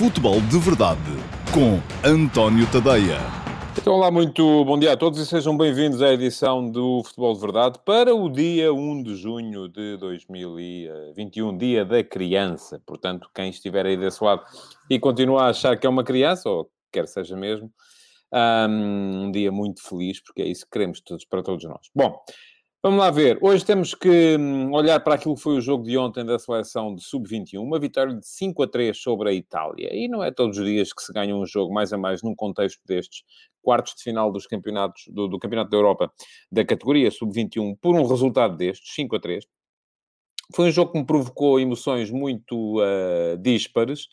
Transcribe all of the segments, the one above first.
Futebol de Verdade com António Tadeia. Então, olá, muito bom dia a todos e sejam bem-vindos à edição do Futebol de Verdade para o dia 1 de junho de 2021, dia da criança. Portanto, quem estiver aí desse lado e continua a achar que é uma criança, ou quer seja mesmo, um dia muito feliz, porque é isso que queremos todos para todos nós. Bom, Vamos lá ver. Hoje temos que hum, olhar para aquilo que foi o jogo de ontem da seleção de sub-21. Uma vitória de 5 a 3 sobre a Itália. E não é todos os dias que se ganha um jogo mais a mais num contexto destes quartos de final dos campeonatos, do, do Campeonato da Europa da categoria sub-21 por um resultado destes, 5 a 3. Foi um jogo que me provocou emoções muito uh, díspares.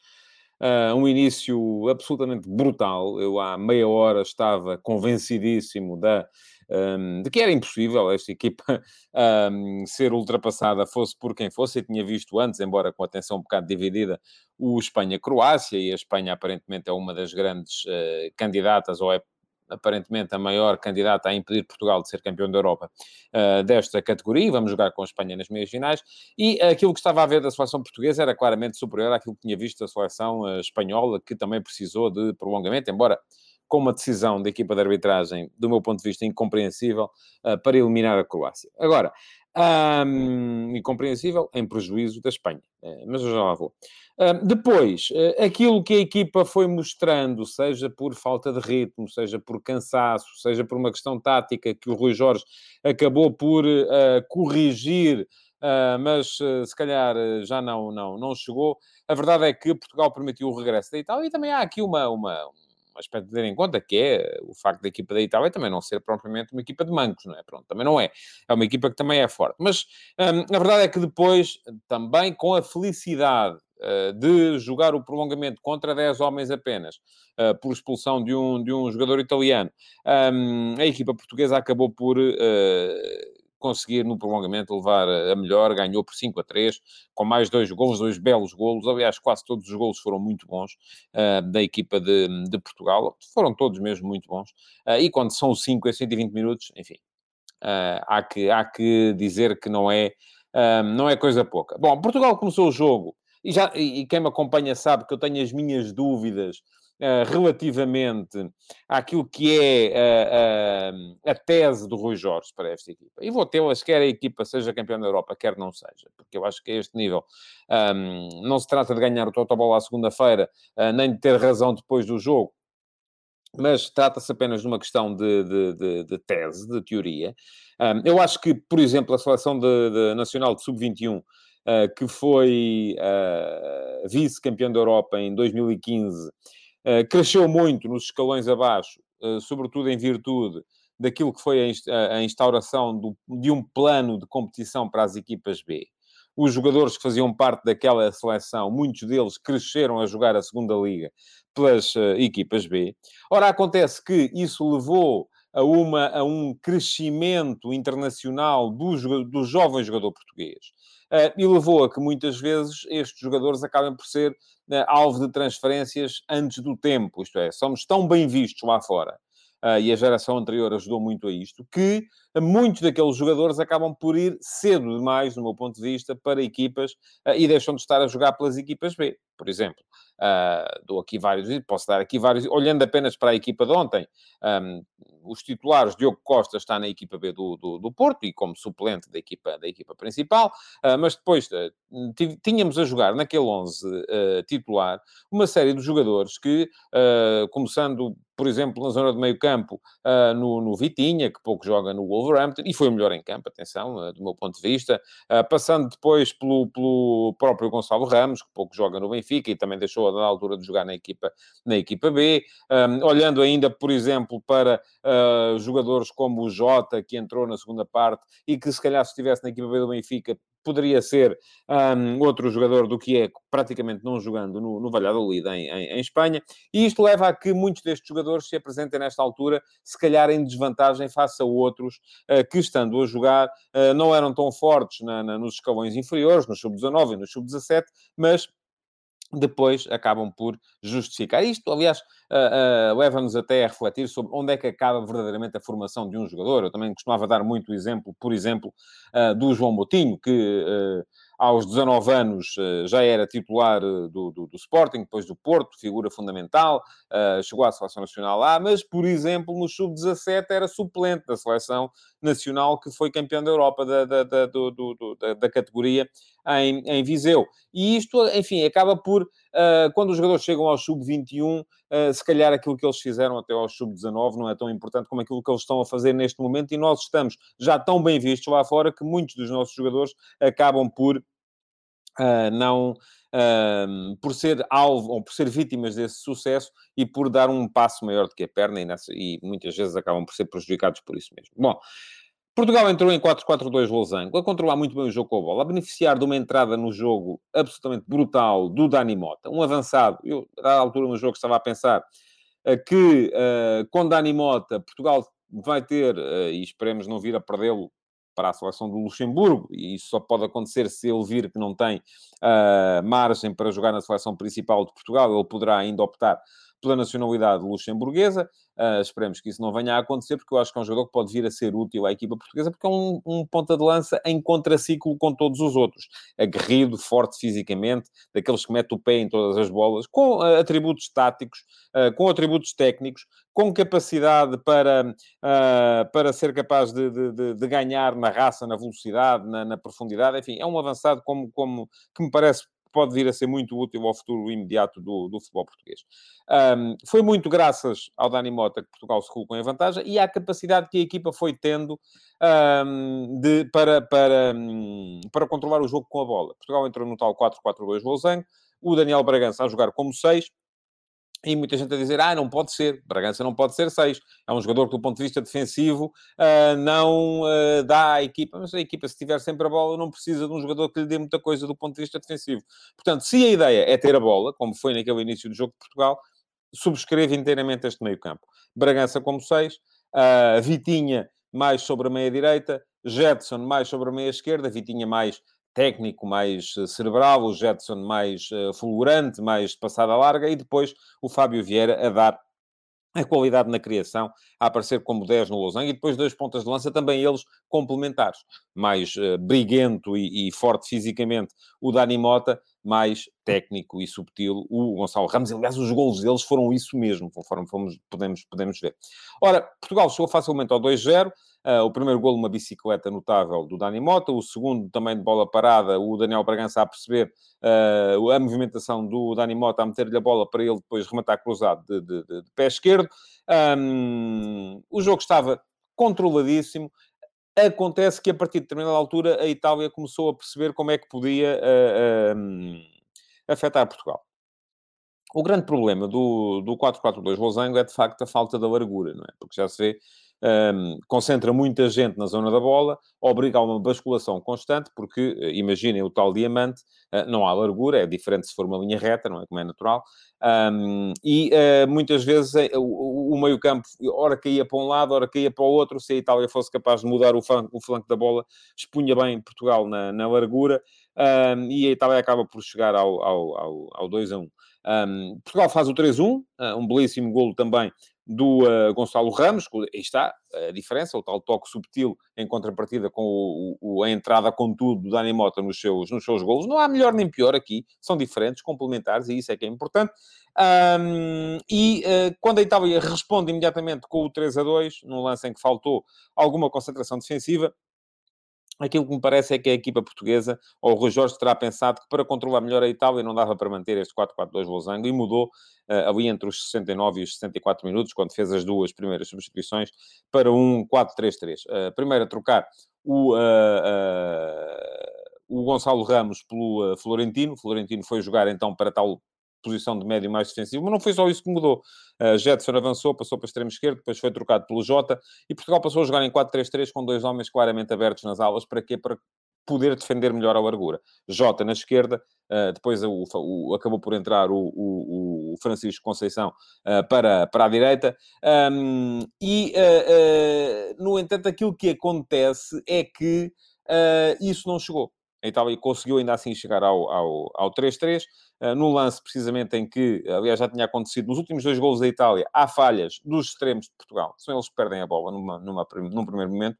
Uh, um início absolutamente brutal. Eu há meia hora estava convencidíssimo da um, de que era impossível esta equipa um, ser ultrapassada, fosse por quem fosse. Eu tinha visto antes, embora com atenção um bocado dividida, o Espanha-Croácia, e a Espanha aparentemente é uma das grandes uh, candidatas, ou é aparentemente a maior candidata a impedir Portugal de ser campeão da Europa uh, desta categoria. Vamos jogar com a Espanha nas meias finais. E aquilo que estava a ver da seleção portuguesa era claramente superior àquilo que tinha visto da seleção uh, espanhola, que também precisou de prolongamento, embora com uma decisão da equipa de arbitragem, do meu ponto de vista, incompreensível, uh, para eliminar a Croácia. Agora, um, incompreensível em prejuízo da Espanha, uh, mas eu já lá vou. Uh, depois, uh, aquilo que a equipa foi mostrando, seja por falta de ritmo, seja por cansaço, seja por uma questão tática que o Rui Jorge acabou por corrigir, mas se calhar já não, não, não chegou. A verdade é que Portugal permitiu o regresso da Itália e também há aqui uma, uma aspecto a ter em conta, que é o facto da equipa da Itália também não ser propriamente uma equipa de mancos, não é? Pronto, também não é. É uma equipa que também é forte. Mas hum, a verdade é que depois, também com a felicidade uh, de jogar o prolongamento contra 10 homens apenas, uh, por expulsão de um, de um jogador italiano, um, a equipa portuguesa acabou por uh, conseguir no prolongamento levar a melhor, ganhou por 5 a 3, com mais dois golos, dois belos golos, aliás, quase todos os golos foram muito bons uh, da equipa de, de, Portugal, foram todos mesmo muito bons, uh, e quando são 5 a 120 minutos, enfim, uh, há, que, há que dizer que não é, não é coisa pouca. Bom, Portugal começou o jogo, e, já, e quem me acompanha sabe que eu tenho as minhas dúvidas relativamente àquilo que é uh, uh, a tese do Rui Jorge para esta equipa. E vou tê-las, quer a equipa seja campeã da Europa, quer não seja, porque eu acho que a este nível um, não se trata de ganhar o Totobola à segunda-feira, nem de ter razão depois do jogo, mas trata-se apenas de uma questão de, de, de, de tese, de teoria. Um, eu acho que, por exemplo, a seleção nacional de sub-21, uh, que foi uh, vice-campeão da Europa em 2015, eh, cresceu muito nos escalões abaixo, uh, sobretudo em virtude daquilo que foi a, instauração de um plano de competição para as equipas B. Os jogadores que faziam parte daquela seleção, muitos deles cresceram a jogar a segunda liga pelas uh, equipas B. Ora, acontece que isso levou a, uma, a um crescimento internacional do, do jovem jogador português. Uh, e levou a que muitas vezes estes jogadores acabem por ser uh, alvo de transferências antes do tempo, isto é, somos tão bem vistos lá fora. Uh, e a geração anterior ajudou muito a isto, que muitos daqueles jogadores acabam por ir cedo demais, no meu ponto de vista, para equipas e deixam de estar a jogar pelas equipas B, por exemplo. Uh, dou aqui vários, posso dar aqui vários, olhando apenas para a equipa de ontem, um, os titulares, Diogo Costa está na equipa B do, do, do Porto e como suplente da equipa, da equipa principal, uh, mas depois uh, tínhamos a jogar naquele 11 titular uma série de jogadores que, começando por exemplo, na zona de meio campo, uh, no, no, Vitinha, que pouco joga no Wolverhampton, e foi o melhor em campo, atenção, uh, do meu ponto de vista, uh, passando depois pelo, pelo, próprio Gonçalo Ramos, que pouco joga no Benfica e também deixou na altura de jogar na equipa, na equipa B, um, olhando ainda, por exemplo, para jogadores como o Jota, que entrou na segunda parte e que se calhar se estivesse na equipa B do Benfica poderia ser um, outro jogador do que é praticamente não jogando no, no Valladolid, em, em, em, Espanha, e isto leva a que muitos destes jogadores se apresentem nesta altura, se calhar em desvantagem face a outros uh, que, estando a jogar, uh, não eram tão fortes na, na, nos escalões inferiores, no sub-19 e no sub-17, mas depois acabam por justificar. Isto, aliás, uh, uh, leva-nos até a refletir sobre onde é que acaba verdadeiramente a formação de um jogador. Eu também costumava dar muito exemplo, por exemplo, uh, do João Botinho, que aos 19 anos já era titular do, do, do Sporting, depois do Porto, figura fundamental, chegou à Seleção Nacional lá, mas, por exemplo, no Sub-17 era suplente da Seleção Nacional, que foi campeão da Europa da, da, da, do, da, categoria em, em Viseu. E isto, enfim, acaba por, quando os jogadores chegam ao sub-21, uh, se calhar aquilo que eles fizeram até ao sub-19 não é tão importante como aquilo que eles estão a fazer neste momento, e nós estamos já tão bem vistos lá fora que muitos dos nossos jogadores acabam por uh, não. Por ser alvo ou por ser vítimas desse sucesso e por dar um passo maior do que a perna e, nessa, e muitas vezes acabam por ser prejudicados por isso mesmo. Bom, Portugal entrou em 4-4-2 losango, a controlar muito bem o jogo com a bola, a beneficiar de uma entrada no jogo absolutamente brutal do Dani Mota, um avançado. Eu, à altura no jogo, estava a pensar uh, que uh, com Dani Mota, Portugal vai ter, uh, e esperemos não vir a perdê-lo para a seleção do Luxemburgo, e isso só pode acontecer se ele vir que não tem margem para jogar na seleção principal de Portugal, ele poderá ainda optar pela nacionalidade luxemburguesa. Uh, esperemos que isso não venha a acontecer, porque eu acho que é um jogador que pode vir a ser útil à equipa portuguesa, porque é um, um ponta de lança em contraciclo com todos os outros. Aguerrido, forte fisicamente, daqueles que mete o pé em todas as bolas, com uh, atributos táticos, uh, com atributos técnicos, com capacidade para, para ser capaz de, de, de, ganhar na raça, na velocidade, na, na, profundidade. Enfim, é um avançado como, como que me parece pode vir a ser muito útil ao futuro imediato do, do futebol português. Um, foi muito graças ao Dani Mota que Portugal se colocou em vantagem e à capacidade que a equipa foi tendo um, de, para, para, um, para controlar o jogo com a bola. Portugal entrou no tal 4-4-2 losango, o Daniel Bragança a jogar como 6, e muita gente a dizer, ah, não pode ser, Bragança não pode ser 6. É um jogador que, do ponto de vista defensivo, uh, não uh, dá à equipa. Mas a equipa, se tiver sempre a bola, não precisa de um jogador que lhe dê muita coisa do ponto de vista defensivo. Portanto, se a ideia é ter a bola, como foi naquele início do jogo de Portugal, subscreve inteiramente este meio campo. Bragança como 6, uh, ah, Vitinha mais sobre a meia-direita, Jetson mais sobre a meia-esquerda, Vitinha mais técnico, mais eh, cerebral, o Jetson mais uh, fulgurante, mais passada larga, e depois o Fábio Vieira a dar a qualidade na criação, a aparecer como 10 no Losango, e depois dois pontas de lança, também eles complementares. Mais uh, briguento e, e, forte fisicamente o Dani Mota, mais técnico e subtil o Gonçalo Ramos. Aliás, os golos deles foram isso mesmo, conforme fomos, podemos, podemos ver. Ora, Portugal chegou facilmente ao 2-0, Uh, o primeiro golo, uma bicicleta notável do Dani Mota. O segundo, também de bola parada, o Daniel Bragança a perceber uh, a movimentação do Dani Mota, a meter-lhe a bola para ele depois rematar cruzado de, de, de, de pé esquerdo. Um, o jogo estava controladíssimo. Acontece que, a partir de determinada altura, a Itália começou a perceber como é que podia uh, afetar Portugal. O grande problema do, do 4-4-2 Losango é, de facto, a falta da largura, não é? Porque já se vê um, concentra muita gente na zona da bola, obriga a uma basculação constante, porque, eh, imaginem o tal diamante, uh, não há largura, é diferente se for uma linha reta, não é como é natural, um, e uh, muitas vezes o, o meio-campo, ora caía para um lado, ora caía para o outro, se a Itália fosse capaz de mudar o flanco, o flanco da bola, expunha bem Portugal na, na largura, um, e a Itália acaba por chegar ao, ao, ao, ao 2 a 1. Um, Portugal faz o 3-1, um belíssimo golo também do uh, Gonçalo Ramos, aí está a diferença, o tal toque subtil em contrapartida com o, o, a entrada com tudo do Dani Mota nos seus, nos seus golos. Não há melhor nem pior aqui, são diferentes, complementares, e isso é que é importante. Um, e uh, quando a Itália responde imediatamente com o 3 a 2, num lance em que faltou alguma concentração defensiva, Aquilo que me parece é que a equipa portuguesa, ou o Rui Jorge, terá pensado que para controlar melhor a Itália não dava para manter este 4-4-2 losango e mudou uh, ali entre os 69 e os 64 minutos, quando fez as duas primeiras substituições, para um 4-3-3. Uh, primeiro a trocar o, uh, o Gonçalo Ramos pelo Florentino. Florentino foi jogar então para tal posição de médio mais defensivo, mas não foi só isso que mudou. Uh, Jetson avançou, passou para o extremo esquerdo, depois foi trocado pelo Jota, e Portugal passou a jogar em 4-3-3 com dois homens claramente abertos nas alas, para quê? Para poder defender melhor a largura. Jota na esquerda, uh, depois o, o, acabou por entrar o, o Francisco Conceição uh, para, para a direita, um, e, uh, no entanto, aquilo que acontece é que isso não chegou. A Itália conseguiu ainda assim chegar ao, ao, ao 3-3, uh, no lance precisamente em que, aliás, já tinha acontecido nos últimos dois golos da Itália, há falhas dos extremos de Portugal, são eles que perdem a bola numa, numa, num primeiro momento,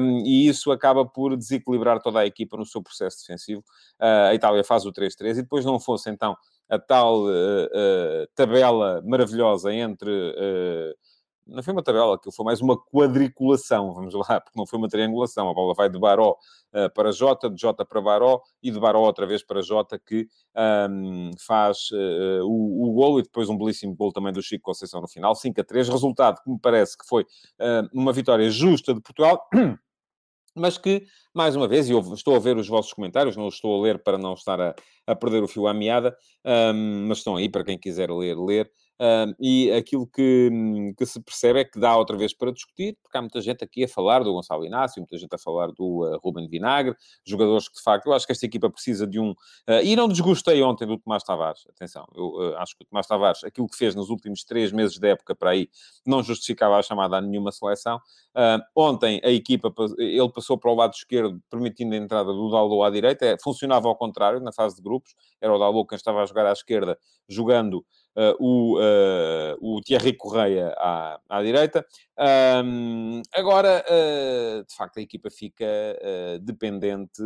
um, e isso acaba por desequilibrar toda a equipa no seu processo defensivo. Uh, a Itália faz o 3-3 e depois não fosse então a tal uh, tabela maravilhosa entre não foi uma tabela, aquilo foi mais uma quadriculação, vamos lá, porque não foi uma triangulação. A bola vai de Baró uh, para Jota, de Jota para Baró e de Baró outra vez para Jota, que um, faz uh, o, o golo e depois um belíssimo golo também do Chico Conceição no final, 5 a 3. Resultado que me parece que foi uh, uma vitória justa de Portugal. mas que, mais uma vez, e estou a ver os vossos comentários, não os estou a ler para não estar a, a perder o fio à meada, um, mas estão aí para quem quiser ler, ler. Uh, e aquilo que, que, se percebe é que dá outra vez para discutir, porque há muita gente aqui a falar do Gonçalo Inácio, muita gente a falar do uh, Ruben Vinagre, jogadores que de facto, eu acho que esta equipa precisa de um. Uh, e não desgostei ontem do Tomás Tavares, atenção, eu acho que o Tomás Tavares, aquilo que fez nos últimos três meses da época para aí, não justificava a chamada a nenhuma seleção. ontem a equipa, ele passou para o lado esquerdo, permitindo a entrada do Dalot à direita, é, funcionava ao contrário na fase de grupos, era o Dalot quem estava a jogar à esquerda, jogando o, uh, o Thierry Correia à, à direita. Um, agora, uh, de facto, a equipa fica dependente,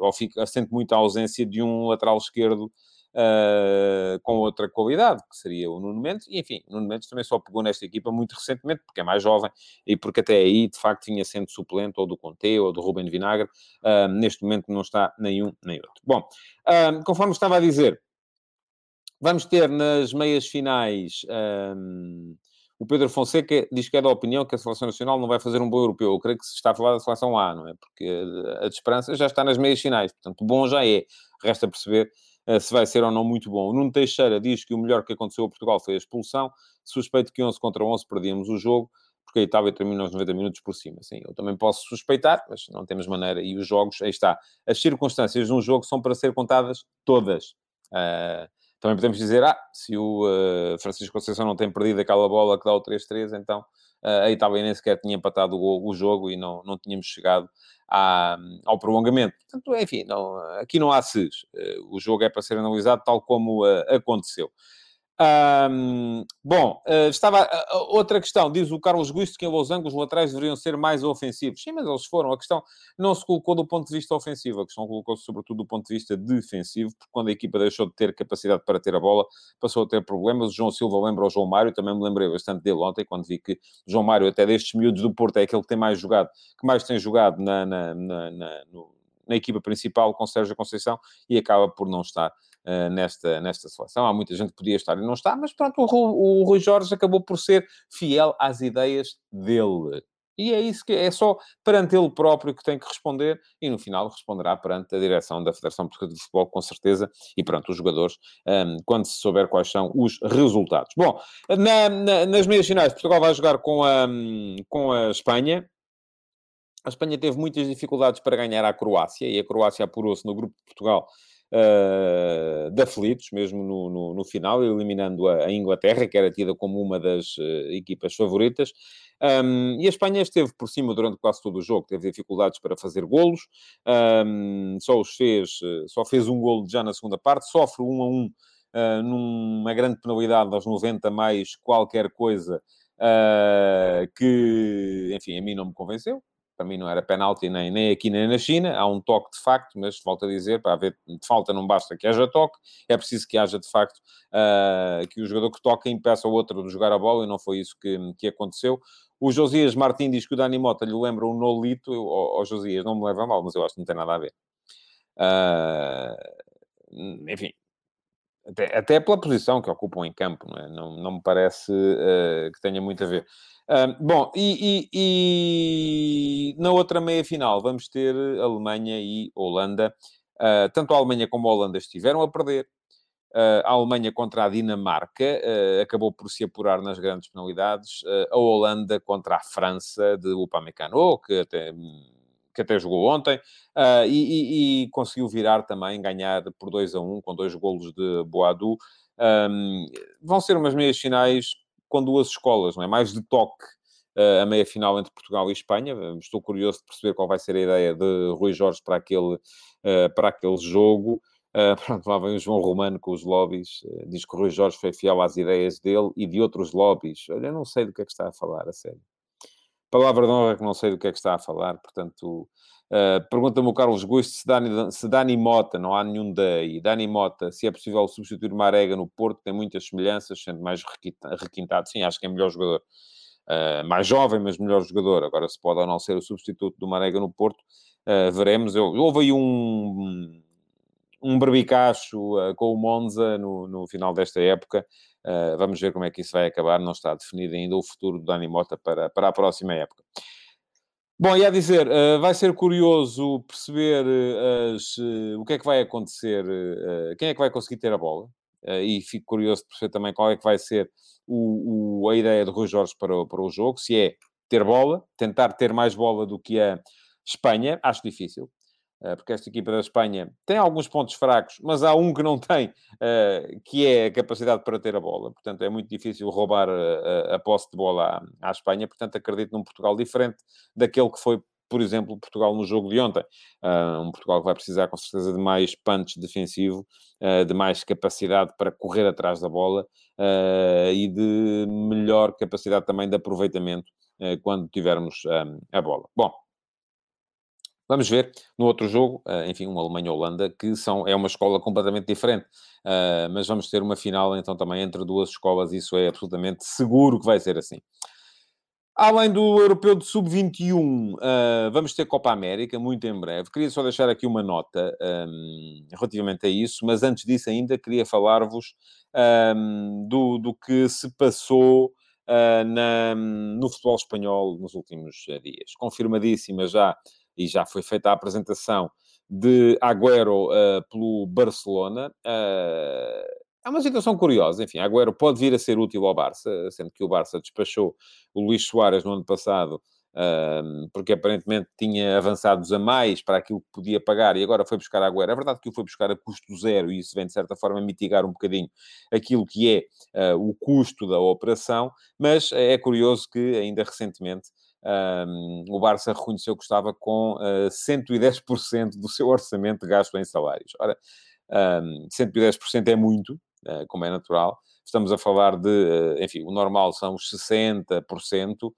ou fica, sente muita ausência de um lateral esquerdo Uh, com outra qualidade, que seria o Nuno Mendes, e enfim, Nuno Mendes também só pegou nesta equipa muito recentemente, porque é mais jovem, e porque até aí, de facto, vinha sendo suplente ou do Conte ou do Ruben Vinagre, uh, neste momento não está nenhum nem outro. Bom, uh, conforme estava a dizer, Vamos ter nas meias finais um, o Pedro Fonseca diz que é da opinião que a Seleção Nacional não vai fazer um bom europeu. Eu creio que se está a falar da Seleção A, não é? Porque a de esperança já está nas meias finais, portanto, bom já é. Resta perceber uh, se vai ser ou não muito bom. O Nuno Teixeira diz que o melhor que aconteceu a Portugal foi a expulsão. Suspeito que 11 contra 11 perdíamos o jogo porque a Itália terminou os 90 minutos por cima. Sim, eu também posso suspeitar, mas não temos maneira. E os jogos, aí está. As circunstâncias de um jogo são para ser contadas todas. Uh, também podemos dizer, ah, se o uh, Francisco Conceição não tem perdido aquela bola que dá o 3-3, então uh, a Itália nem sequer tinha empatado o, o jogo e não, não tínhamos chegado à, ao prolongamento. Portanto, enfim, não, aqui não há SES. Uh, o jogo é para ser analisado tal como aconteceu. Bom, uh, estava uh, outra questão, diz o Carlos Guisto que em Los Angeles laterais deveriam ser mais ofensivos. Sim, mas eles foram. A questão não se colocou do ponto de vista ofensivo, a questão colocou-se sobretudo do ponto de vista defensivo, porque quando a equipa deixou de ter capacidade para ter a bola, passou a ter problemas. O João Silva lembra o João Mário, também me lembrei bastante dele ontem, quando vi que o João Mário, até destes miúdos do Porto, é aquele que tem mais jogado, que mais tem jogado na, na, na, na, no, na equipa principal com Sérgio Conceição e acaba por não estar uh, nesta, nesta seleção. Há muita gente que podia estar e não está, mas pronto, o, o Rui Jorge acabou por ser fiel às ideias dele. E é isso que é só perante ele próprio que tem que responder e no final responderá perante a direção da Federação Portuguesa de Futebol, com certeza, e perante os jogadores, um, quando se souber quais são os resultados. Bom, na, na, nas meias finais, Portugal vai jogar com a, com a Espanha. A Espanha teve muitas dificuldades para ganhar a Croácia e a Croácia apurou-se no grupo de Portugal uh, de aflitos, mesmo no, no, no final, eliminando a, a, Inglaterra, que era tida como uma das uh, equipas favoritas. Um, e a Espanha esteve por cima durante quase todo o jogo, teve dificuldades para fazer golos, um, só os fez, eh, só fez um golo já na segunda parte, sofre um a um uh, numa grande penalidade aos 90 mais qualquer coisa uh, que, enfim, a mim não me convenceu para mim não era penalti nem, nem aqui nem na China, há um toque de facto, mas volto a dizer, para haver falta não basta que haja toque, é preciso que haja de facto uh, que o jogador que toca impeça o outro de jogar a bola e não foi isso que, que aconteceu. O Josias Martins diz que o Dani Mota lhe lembra um Nolito, eu, oh, Josias, não me leva mal, mas eu acho que não tem nada a ver. Uh, enfim, até, até pela posição que ocupam em campo, não, é? não, não me parece uh, que tenha muito a ver bom, e, e, e, na outra meia-final vamos ter Alemanha e Holanda. Uh, tanto a Alemanha como a Holanda estiveram a perder. Uh, a Alemanha contra a Dinamarca uh, acabou por se apurar nas grandes penalidades. a Holanda contra a França de Upamecano, que até, que até jogou ontem, e, e, e, conseguiu virar também, ganhar por 2 a 1, um, com dois golos de Boadu. Um, vão ser umas meias finais com duas escolas, não é? Mais de toque a meia-final entre Portugal e Espanha. Estou curioso de perceber qual vai ser a ideia de Rui Jorge para aquele, para aquele jogo. Uh, pronto, lá vem o João Romano com os lobbies. Uh, diz que o Rui Jorge foi fiel às ideias dele e de outros lobbies. Olha, eu não sei do que é que está a falar, a sério. Palavra de honra que não sei do que é que está a falar, portanto... Uh, Pergunta-me o Carlos Gusto se Dani, se Dani Mota, não há nenhum daí, Dani Mota, se é possível substituir Marega no Porto, tem muitas semelhanças, sendo mais requintado. Sim, acho que é melhor jogador. Uh, mais jovem, mas melhor jogador. Agora, se pode ou não ser o substituto do Marega no Porto, uh, veremos. Eu, houve aí um, um berbicacho uh, com o Monza no, no final desta época. Uh, vamos ver como é que isso vai acabar. Não está definido ainda o futuro do Dani Mota para, para a próxima época. Bom, e a dizer, uh, vai ser curioso perceber as, o que é que vai acontecer, quem é que vai conseguir ter a bola. e fico curioso de perceber também qual é que vai ser o, o, a ideia de Rui Jorge para, para o jogo. Se é ter bola, tentar ter mais bola do que a Espanha, acho difícil. Eh, porque esta equipa da Espanha tem alguns pontos fracos, mas há um que não tem, eh, que é a capacidade para ter a bola. Portanto, é muito difícil roubar a, posse de bola à, à, Espanha. Portanto, acredito num Portugal diferente daquele que foi, por exemplo, Portugal no jogo de ontem. Eh, um Portugal que vai precisar, com certeza, de mais punch defensivo, de mais capacidade para correr atrás da bola e de melhor capacidade também de aproveitamento quando tivermos a bola. Bom, Vamos ver no outro jogo, uh, enfim, uma Alemanha-Holanda, que são, é uma escola completamente diferente. Uh, mas vamos ter uma final, então, também entre duas escolas, isso é absolutamente seguro que vai ser assim. Além do Europeu de Sub-21, uh, eh, vamos ter Copa América, muito em breve. Queria só deixar aqui uma nota um, relativamente a isso, mas antes disso ainda queria falar-vos um, do, do que se passou na, no futebol espanhol nos últimos dias. Confirmadíssima já e já foi feita a apresentação de Agüero uh, pelo Barcelona. Uh, é uma situação curiosa. Enfim, Agüero pode vir a ser útil ao Barça, sendo que o Barça despachou o Luís Soares no ano passado, uh, porque aparentemente tinha avançados a mais para aquilo que podia pagar e agora foi buscar Agüero. É verdade que o foi buscar a custo zero e isso vem, de certa forma, mitigar um bocadinho aquilo que é o custo da operação, mas é curioso que ainda recentemente um, o Barça reconheceu que estava com uh, ah, 110% do seu orçamento gasto em salários. Ora, um, 110% é muito, uh, como é natural. Estamos a falar de, uh, enfim, o normal são os 60%.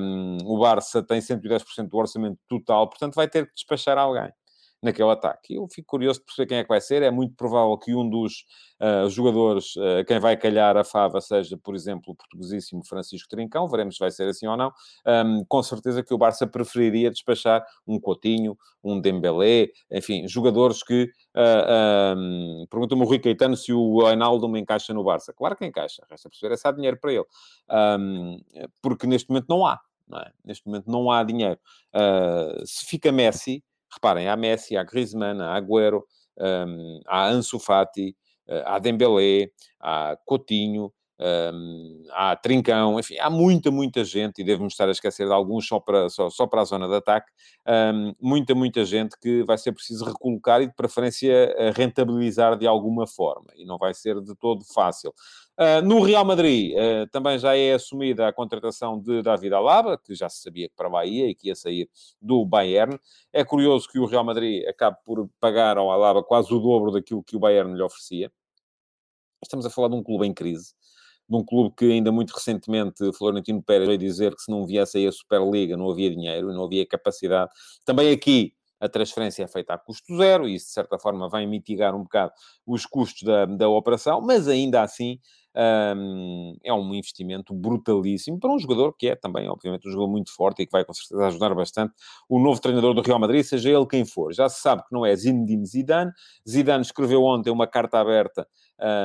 Um, o Barça tem 110% do orçamento total, portanto vai ter que despachar alguém naquele ataque. Eu fico curioso de perceber quem é que vai ser. É muito provável que um dos uh, jogadores, uh, quem vai calhar a fava, seja, por exemplo, o portuguesíssimo Francisco Trincão. Veremos se vai ser assim ou não. Um, com certeza que o Barça preferiria despachar um Coutinho, um Dembélé, enfim, jogadores que... Uh, um, Pergunta-me o Rui Caetano se o Reinaldo me encaixa no Barça. Claro que encaixa. Resta perceber é se há dinheiro para ele. Um, porque neste momento não há. Não é? Neste momento não há dinheiro. Uh, se fica Messi, Reparem, há Messi, há Griezmann, há Agüero, um, há Ansu Fati, uh, há Dembélé, há Coutinho, um, há Trincão, enfim, há muita, muita gente, e devo-me estar a esquecer de alguns só para, só, só para a zona de ataque, um, muita, muita gente que vai ser preciso recolocar e, de preferência, rentabilizar de alguma forma, e não vai ser de todo fácil. Uh, no Real Madrid, uh, também já é assumida a contratação de David Alaba, que já se sabia que para lá ia e que ia sair do Bayern. É curioso que o Real Madrid acabe por pagar ao Alaba quase o dobro daquilo que o Bayern lhe oferecia. Estamos a falar de um clube em crise de um clube que ainda muito recentemente Florentino Pérez veio dizer que se não viesse aí a Superliga não havia dinheiro não havia capacidade. Também aqui a transferência é feita a custo zero e isso, de certa forma, vai mitigar um bocado os custos da, da operação, mas ainda assim um, é um investimento brutalíssimo para um jogador que é também, obviamente, um jogador muito forte e que vai com certeza ajudar bastante o novo treinador do Real Madrid, seja ele quem for. Já se sabe que não é Zinedine Zidane. Zidane escreveu ontem uma carta aberta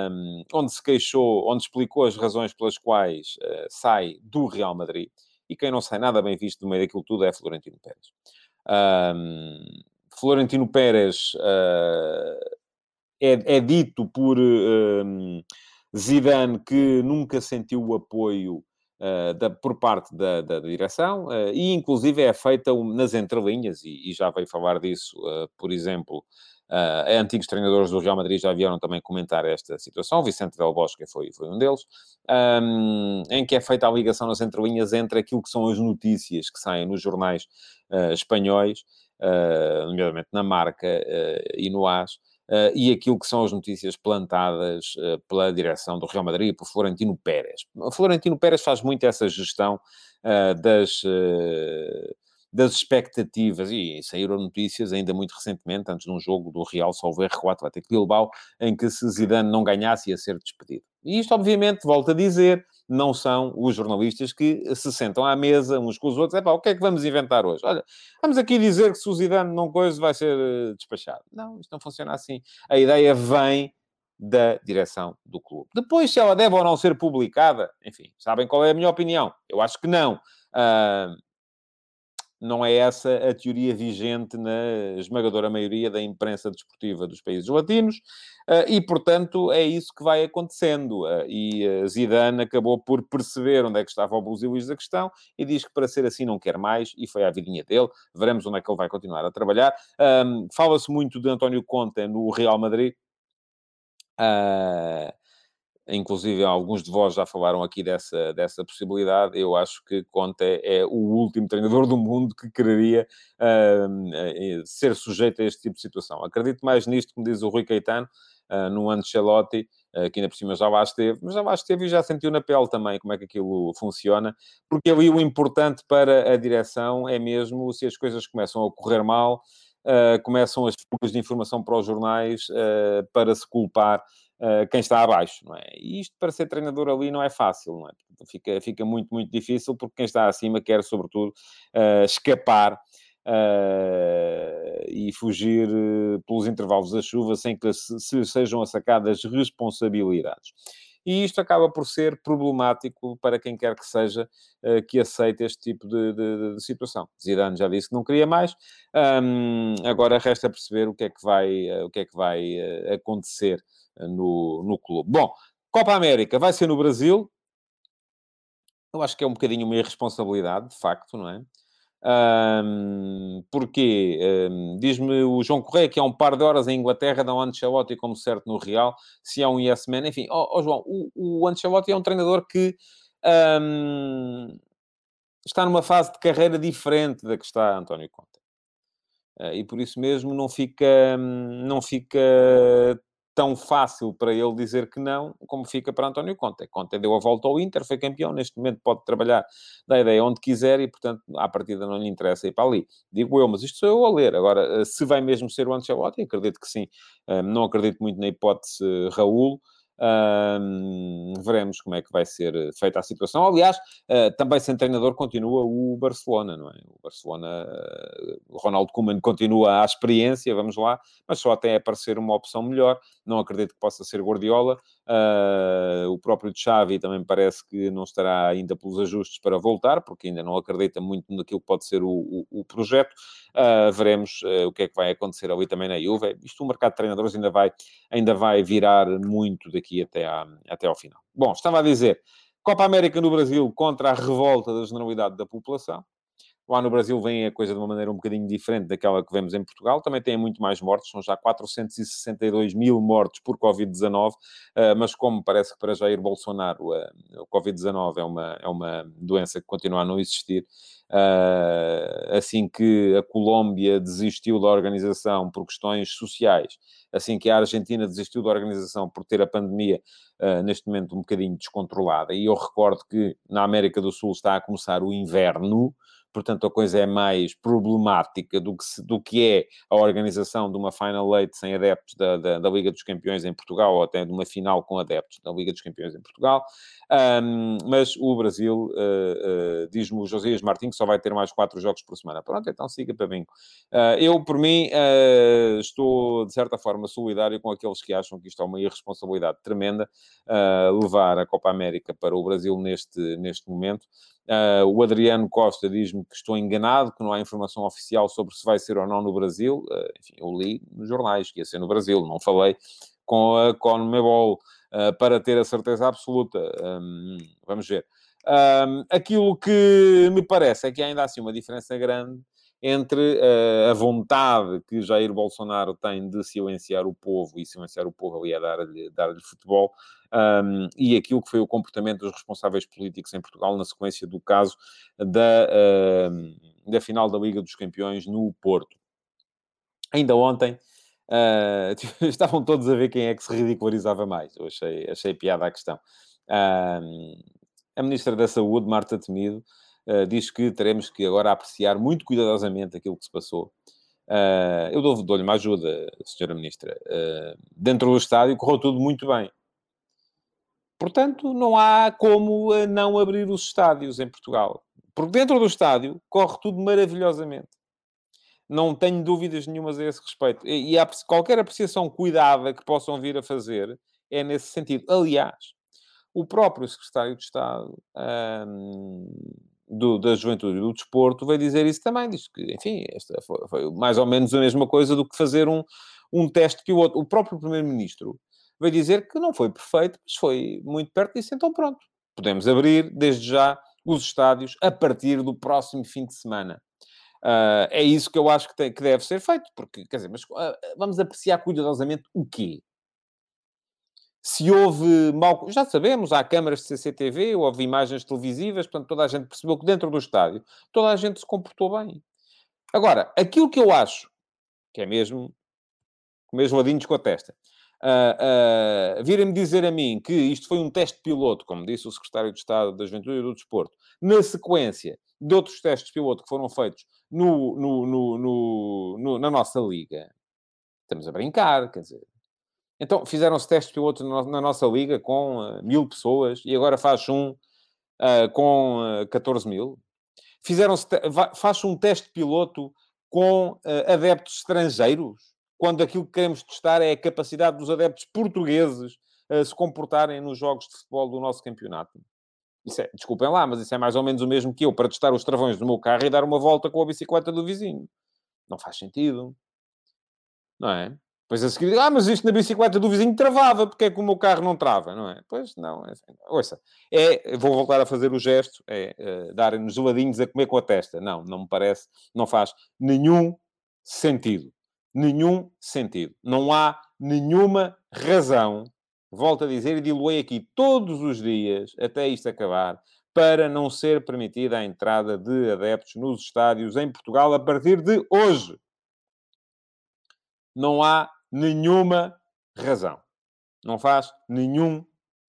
um, onde se queixou, onde explicou as razões pelas quais uh, sai do Real Madrid. E quem não sai nada bem visto no meio daquilo tudo é Florentino Pérez. Um, Florentino Pérez uh, é, é, dito por um, Zidane que nunca sentiu o apoio uh, da, por parte da, da, direção uh, e, inclusive, é feita nas entrelinhas, e, e, já veio falar disso, por exemplo, Uh, antigos treinadores do Real Madrid já vieram também comentar esta situação. O Vicente Del Bosque foi, foi um deles. Um, em que é feita a ligação nas entrelinhas entre aquilo que são as notícias que saem nos jornais uh, espanhóis, uh, nomeadamente na Marca e no AS, Uh, e aquilo que são as notícias plantadas uh, pela direção do Real Madrid, por Florentino Pérez. Florentino Pérez faz muito essa gestão uh, das das expectativas, e saíram notícias ainda muito recentemente, antes de um jogo do Real Salver 4 Atlético Bilbao, em que se Zidane não ganhasse ia ser despedido. E isto, obviamente, volto a dizer, não são os jornalistas que se sentam à mesa uns com os outros. É pá, o que é que vamos inventar hoje? Olha, vamos aqui dizer que se o Zidane não coisa vai ser eh, despachado. Não, isto não funciona assim. A ideia vem da direção do clube. Depois, se ela deve ou não ser publicada, enfim, sabem qual é a minha opinião? Eu acho que não. Uh, não é essa a teoria vigente na esmagadora maioria da imprensa desportiva dos países latinos, eh, e, portanto, é isso que vai acontecendo. Eh, e eh, Zidane acabou por perceber onde é que estava o buzilis da questão e diz que para ser assim não quer mais, e foi a vidinha dele. Veremos onde é que ele vai continuar a trabalhar. Fala-se muito de António Conte no Real Madrid. Uh, inclusive alguns de vós já falaram aqui dessa, dessa possibilidade. Eu acho que Conte é, é o último treinador do mundo que quereria uh, ser sujeito a este tipo de situação. Acredito mais nisto, como diz o Rui Caetano, uh, no Ancelotti, uh, que ainda por cima já lá esteve, mas já lá esteve e já sentiu na pele também como é que aquilo funciona, porque ali o importante para a direção é mesmo se as coisas começam a correr mal, uh, começam as fugas de informação para os jornais para se culpar uh, quem está abaixo, não é? E isto para ser treinador ali não é fácil, não é? Fica, fica muito, muito difícil porque quem está acima quer, sobretudo, uh, escapar Uh, e fugir pelos intervalos da chuva sem que se, se sejam sacadas responsabilidades. E isto acaba por ser problemático para quem quer que seja uh, que aceite este tipo de, de, de, situação. Zidane já disse que não queria mais, um, agora resta perceber o que é que vai, o que é que vai acontecer no, no clube. Bom, Copa América vai ser no Brasil. Eu acho que é um bocadinho uma irresponsabilidade, de facto, não é? Um, porque, um, diz-me o João Correia que há um par de horas em Inglaterra um Ancelotti como certo no Real, se é um yes man, enfim, ó oh, oh, João, o, o Ancelotti é um treinador que um, está numa fase de carreira diferente da que está António Conte. Uh, e por isso mesmo não fica, não fica tão fácil para ele dizer que não, como fica para António Conte. Conte deu a volta ao Inter, foi campeão, neste momento pode trabalhar da ideia onde quiser e, portanto, à partida não lhe interessa ir para ali. Digo eu, mas isto sou eu a ler. Agora, eh, se vai mesmo ser o Ancelotti, acredito que sim. Eh, não acredito muito na hipótese Raul, veremos como é que vai ser eh, feita a situação. Aliás, uh, também sem treinador continua o Barcelona, não é? O Barcelona, uh, Ronaldo Koeman continua à experiência, vamos lá, mas só até aparecer uma opção melhor. Não acredito que possa ser Guardiola. Uh, o próprio Xavi também parece que não estará ainda pelos ajustes para voltar, porque ainda não acredita muito naquilo que pode ser o, o, o projeto. Uh, veremos uh, o que é que vai acontecer ali também na Juve. Isto, o mercado de treinadores ainda vai, ainda vai virar muito daqui até, à, até ao final. Bom, estava a dizer, Copa América no Brasil contra a revolta da generalidade da população. Lá no Brasil vem a coisa de uma maneira um bocadinho diferente daquela que vemos em Portugal. Também tem muito mais mortes, são já 462 mil mortes por Covid-19, eh, mas como parece que para Jair Bolsonaro eh, o Covid-19 é uma, é uma doença que continua a não existir, eh, assim que a Colômbia desistiu da organização por questões sociais, assim que a Argentina desistiu da organização por ter a pandemia neste momento um bocadinho descontrolada, e eu recordo que na América do Sul está a começar o inverno, portanto a coisa é mais problemática do que, se, do que é a organização de uma Final Eight sem adeptos da, da, da, Liga dos Campeões em Portugal, ou até de uma final com adeptos da Liga dos Campeões em Portugal. Um, mas o Brasil, uh, uh, diz-me o Josias Martins, que só vai ter mais quatro jogos por semana. Pronto, então siga para bem. Uh, eu, por mim, estou, de certa forma, solidário com aqueles que acham que isto é uma irresponsabilidade tremenda, levar a Copa América para o Brasil neste, neste momento. Uh, o Adriano Costa diz-me que estou enganado, que não há informação oficial sobre se vai ser ou não no Brasil. Uh, enfim, eu li nos jornais que ia ser no Brasil, não falei com a Conmebol uh, para ter a certeza absoluta. Um, vamos ver. Um, aquilo que me parece é que ainda assim uma diferença grande entre uh, a vontade que Jair Bolsonaro tem de silenciar o povo, e silenciar o povo ali é dar-lhe dar futebol, um, e aquilo que foi o comportamento dos responsáveis políticos em Portugal na sequência do caso da, uh, da final da Liga dos Campeões no Porto. Ainda ontem, uh, estavam todos a ver quem é que se ridicularizava mais. Eu achei, achei piada a questão. a Ministra da Saúde, Marta Temido, uh, diz que teremos que agora apreciar muito cuidadosamente aquilo que se passou. Uh, eu dou-lhe dou uma ajuda, Senhora Ministra. Uh, dentro do estádio correu tudo muito bem. Portanto, não há como não abrir os estádios em Portugal. Porque dentro do estádio corre tudo maravilhosamente. Não tenho dúvidas nenhumas a esse respeito. E, e há, qualquer apreciação cuidada que possam vir a fazer é nesse sentido. Aliás, o próprio secretário de Estado um, do, da Juventude e do Desporto veio dizer isso também. Diz que, enfim, esta foi, foi, mais ou menos a mesma coisa do que fazer um, um teste que o outro. O próprio Primeiro-Ministro veio dizer que não foi perfeito, mas foi muito perto disso. Então, pronto, podemos abrir desde já os estádios a partir do próximo fim de semana. Uh, é isso que eu acho que, tem, que deve ser feito, porque, quer dizer, mas uh, vamos apreciar cuidadosamente o quê? Se houve mal... Já sabemos, há câmaras de CCTV, houve imagens televisivas, portanto, toda a gente percebeu que dentro do estádio toda a gente se comportou bem. Agora, aquilo que eu acho, que é mesmo, mesmo ladinhos com a testa, uh, uh, virem-me dizer a mim que isto foi um teste piloto, como disse o Secretário de Estado da Juventude e do Desporto, na sequência de outros testes piloto que foram feitos no, no, no, na nossa liga. Estamos a brincar, quer dizer. Então, fizeram-se testes pilotos na nossa liga com uh, mil pessoas e agora faz um uh, com uh, 14 mil. Fizeram-se, faz um teste piloto com uh, adeptos estrangeiros, quando aquilo que queremos testar é a capacidade dos adeptos portugueses a se comportarem nos jogos de futebol do nosso campeonato. Isso é, desculpem lá, mas isso é mais ou menos o mesmo que eu para testar os travões do meu carro e dar uma volta com a bicicleta do vizinho. Não faz sentido. Não é? Pois a seguir, ah, mas isto na bicicleta do vizinho travava, porque é que o meu carro não trava, não é? Pois não, é, assim, ouça, é, vou voltar a fazer o gesto, é, é darem-nos geladinhos a comer com a testa. Não, não me parece, não faz nenhum sentido. Nenhum sentido. Não há nenhuma razão volto a dizer, e diluei aqui todos os dias, até isto acabar, para não ser permitida a entrada de adeptos nos estádios em Portugal a partir de hoje. Não há nenhuma razão. Não faz nenhum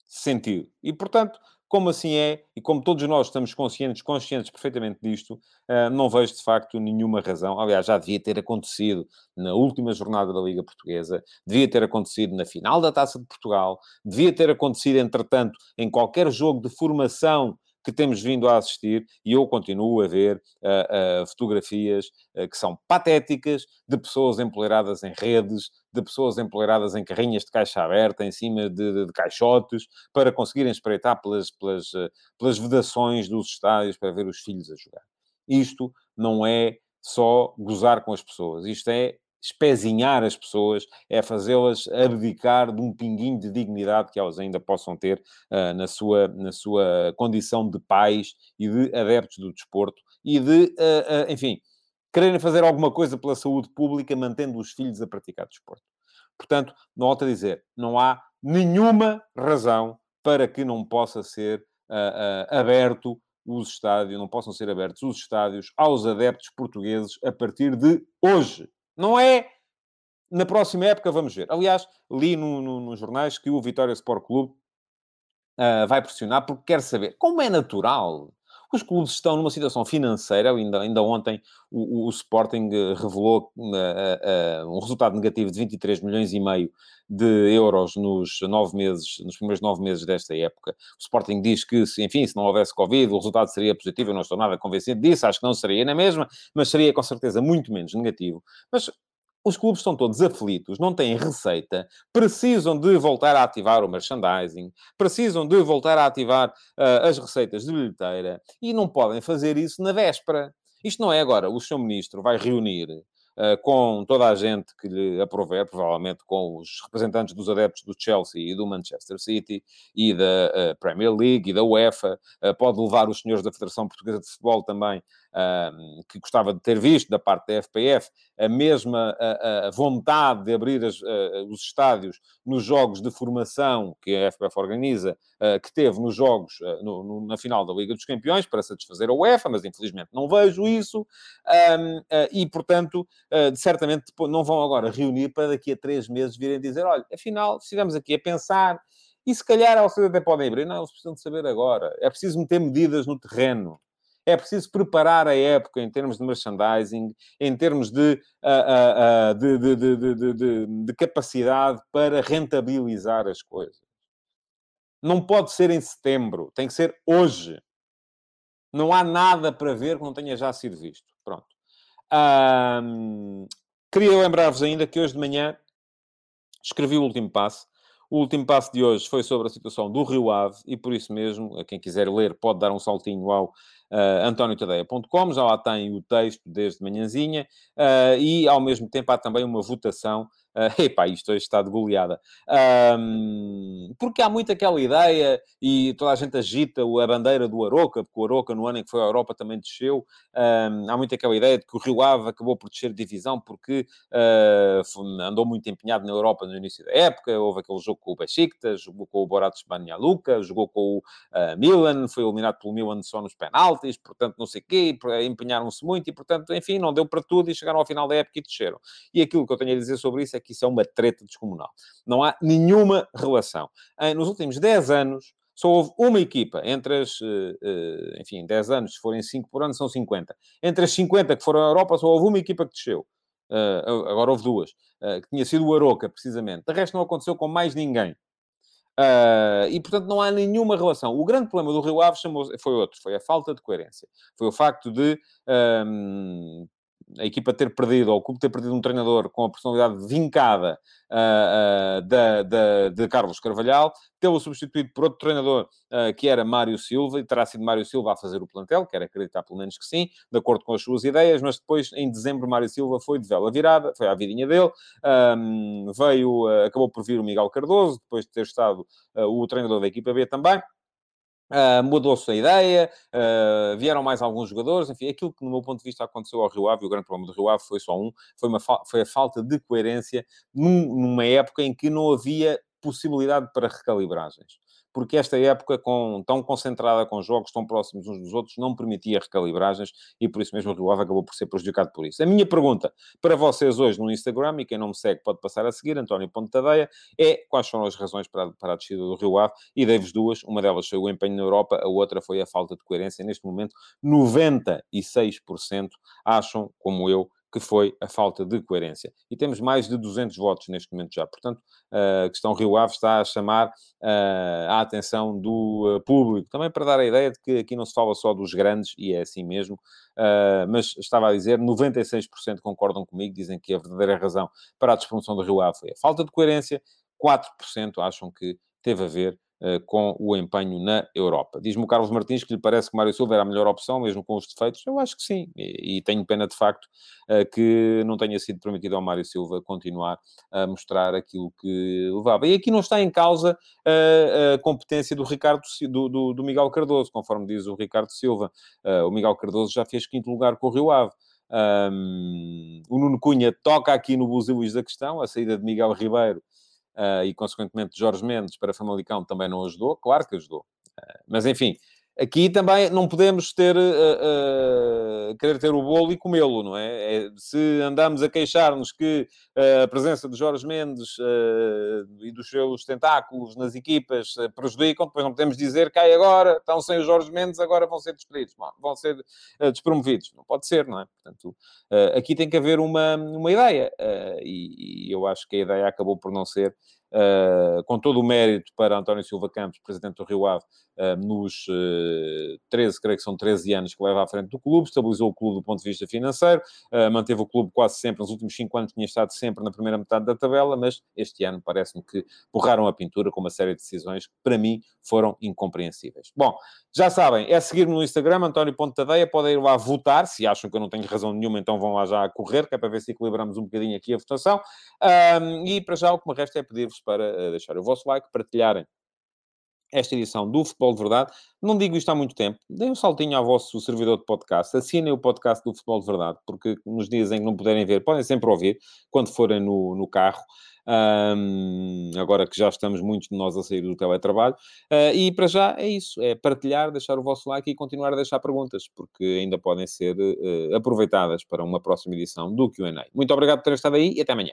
sentido. E, portanto, como assim é, e como todos nós estamos conscientes, conscientes perfeitamente disto, uh, não vejo de facto nenhuma razão. Aliás, já devia ter acontecido na última jornada da Liga Portuguesa, devia ter acontecido na final da Taça de Portugal, devia ter acontecido, entretanto, em qualquer jogo de formação que temos vindo a assistir, e eu continuo a ver uh, uh, fotografias uh, que são patéticas de pessoas empoleiradas em redes, de pessoas empoleiradas em carrinhas de caixa aberta, em cima de, de, de caixotes, para conseguirem espreitar pelas, pelas, pelas vedações dos estádios para ver os filhos a jogar. Isto não é só gozar com as pessoas, isto é espezinhar as pessoas, é fazê-las abdicar de um pinguinho de dignidade que elas ainda possam ter uh, na, sua, na sua condição de pais e de adeptos do desporto e de, uh, uh, enfim, quererem fazer alguma coisa pela saúde pública mantendo os filhos a praticar desporto. Portanto, não volto a dizer, não há nenhuma razão para que não possa ser aberto os estádios, não possam ser abertos os estádios aos adeptos portugueses a partir de hoje. Não é na próxima época, vamos ver. Aliás, li no, no, nos jornais que o Vitória Sport Clube uh, vai pressionar porque quer saber. Como é natural, os clubes estão numa situação financeira, ainda, ainda ontem o, o Sporting revelou uh, uh, um resultado negativo de 23 milhões e meio de euros nos nove meses, nos primeiros nove meses desta época. O Sporting diz que, enfim, se não houvesse Covid, o resultado seria positivo. Eu não estou nada convencido disso, acho que não seria na mesma, mas seria com certeza muito menos negativo. Mas os clubes estão todos aflitos, não têm receita, precisam de voltar a ativar o merchandising, precisam de voltar a ativar uh, as receitas de bilheteira e não podem fazer isso na véspera. Isto não é agora, o seu ministro vai reunir com toda a gente que lhe aprover, provavelmente com os representantes dos adeptos do Chelsea e do Manchester City e da Premier League e da UEFA, pode levar os senhores da Federação Portuguesa de Futebol também que gostava de ter visto da parte da FPF, a mesma a, a vontade de abrir as, a, os estádios nos jogos de formação que a FPF organiza, que teve nos jogos no, no, na final da Liga dos Campeões, para satisfazer a UEFA, mas infelizmente não vejo isso, e portanto, certamente não vão agora reunir para daqui a três meses virem dizer: olha, afinal, estivemos aqui a pensar. E se calhar ao até podem abrir. Não, eles precisam de saber agora. É preciso meter medidas no terreno. É preciso preparar a época em termos de merchandising, em termos de, uh, uh, uh, de, de, de, de capacidade para rentabilizar as coisas. Não pode ser em setembro, tem que ser hoje. Não há nada para ver que não tenha já sido visto. Pronto. Um, queria lembrar-vos ainda que hoje de manhã escrevi o último passo. O último passo de hoje foi sobre a situação do Rio Ave e por isso mesmo, quem quiser ler, pode dar um saltinho ao uh, antoniotadeia.com, já lá tem o texto desde manhãzinha, uh, e ao mesmo tempo há também uma votação Uh, epá, isto hoje está de goleada. Um, porque há muito aquela ideia, e toda a gente agita a bandeira do Aroca, porque o Aroca, no ano em que foi à Europa, também desceu. Um, há muito aquela ideia de que o Rio Ave acabou por descer de divisão porque uh, andou muito empenhado na Europa no início da época. Houve aquele jogo com o Besiktas, jogou com o Boratos Banja Luka, jogou com o uh, Milan, foi eliminado pelo Milan só nos penaltis, portanto, não sei o quê, empenharam-se muito e, portanto, enfim, não deu para tudo e chegaram ao final da época e desceram. E aquilo que eu tenho a dizer sobre isso é que que isso é uma treta descomunal. Não há nenhuma relação. Nos últimos 10 anos, só houve uma equipa, entre as, eh, eh, enfim, 10 anos, se forem 5 por ano, são 50. Entre as 50 que foram à Europa, só houve uma equipa que desceu. Eh, agora houve duas, que tinha sido o Aroca, precisamente. De resto, não aconteceu com mais ninguém. e, portanto, não há nenhuma relação. O grande problema do Rio Ave foi outro, foi a falta de coerência. Foi o facto de um, a equipa ter perdido, ou o clube ter perdido um treinador com a personalidade vincada uh, uh, da, da, de Carlos Carvalhal, tê-lo substituído por outro treinador uh, que era Mário Silva, e terá sido Mário Silva a fazer o plantel, quero acreditar pelo menos que sim, de acordo com as suas ideias, mas depois, em dezembro, Mário Silva foi de vela virada, foi à vidinha dele, um, veio, acabou por vir o Miguel Cardoso, depois de ter estado o treinador da equipa B também, Uh, Mudou-se a ideia, uh, vieram mais alguns jogadores, enfim, aquilo que, no meu ponto de vista, aconteceu ao Rio Ave, o grande problema do Rio Ave foi só um, foi, uma foi a falta de coerência num, numa época em que não havia possibilidade para recalibragens porque esta época, com, tão concentrada com jogos tão próximos uns dos outros, não permitia recalibragens e por isso mesmo o Rio Ave acabou por ser prejudicado por isso. A minha pergunta para vocês hoje no Instagram, e quem não me segue pode passar a seguir, António Pontadeia, é quais foram as razões para, para a descida do Rio Ave e dei-vos duas. Uma delas foi o empenho na Europa, a outra foi a falta de coerência. Neste momento, 96% acham, como eu, que foi a falta de coerência. E temos mais de 200 votos neste momento já. Portanto, a questão Rio Ave está a chamar uh, a atenção do uh, público. Também para dar a ideia de que aqui não se fala só dos grandes, e é assim mesmo, uh, mas estava a dizer, 96% concordam comigo, dizem que a verdadeira razão para a despromoção do Rio Ave foi a falta de coerência, 4% acham que teve a ver eh, com o empenho na Europa. Diz-me o Carlos Martins que lhe parece que Mário Silva era a melhor opção, mesmo com os defeitos. Eu acho que sim, e, e tenho pena de facto eh, que não tenha sido permitido ao Mário Silva continuar a mostrar aquilo que levava. E aqui não está em causa a, a competência do Ricardo do, do, do, Miguel Cardoso, conforme diz o Ricardo Silva. O Miguel Cardoso já fez quinto lugar com o Rio Ave. Um, o Nuno Cunha toca aqui no buzilis da questão, a saída de Miguel Ribeiro e, consequentemente, Jorge Mendes para Famalicão também não ajudou. Claro que ajudou. Uh, mas, enfim, Aqui também não podemos ter, uh, uh, querer ter o bolo e comê-lo, não é? é? Se andamos a queixar-nos que uh, a presença de Jorge Mendes e dos seus tentáculos nas equipas prejudicam, depois não podemos dizer cai agora, estão sem o Jorge Mendes, agora vão ser despedidos, vão ser despromovidos. Não pode ser, não é? Portanto, aqui tem que haver uma, uma ideia e, e, eu acho que a ideia acabou por não ser uh, com todo o mérito para António Silva Campos, presidente do Rio Ave, uh, nos uh, 13, creio que são 13 anos que leva à frente do clube, estabilizou o clube do ponto de vista financeiro, manteve o clube quase sempre, nos últimos 5 anos tinha estado sempre na primeira metade da tabela, mas este ano parece-me que borraram a pintura com uma série de decisões que, para mim, foram incompreensíveis. Bom, já sabem, é seguir-me no Instagram, António Ponte Tadeia, podem ir lá votar, se acham que eu não tenho razão nenhuma, então vão lá já a correr, que é para ver se equilibramos um bocadinho aqui a votação. E para já o que me resta é pedir-vos para uh, deixar o vosso like, partilharem esta edição do Futebol de Verdade. Não digo isto há muito tempo. Deem um saltinho ao vosso servidor de podcast. Assinem o podcast do Futebol de Verdade, porque nos dias em que não puderem ver, podem sempre ouvir, quando forem no, no carro. Um, agora que já estamos muitos de nós a sair do teletrabalho. Uh, e para já é isso: é partilhar, deixar o vosso like e continuar a deixar perguntas, porque ainda podem ser uh, aproveitadas para uma próxima edição do QA. Muito obrigado por terem estado aí e até amanhã.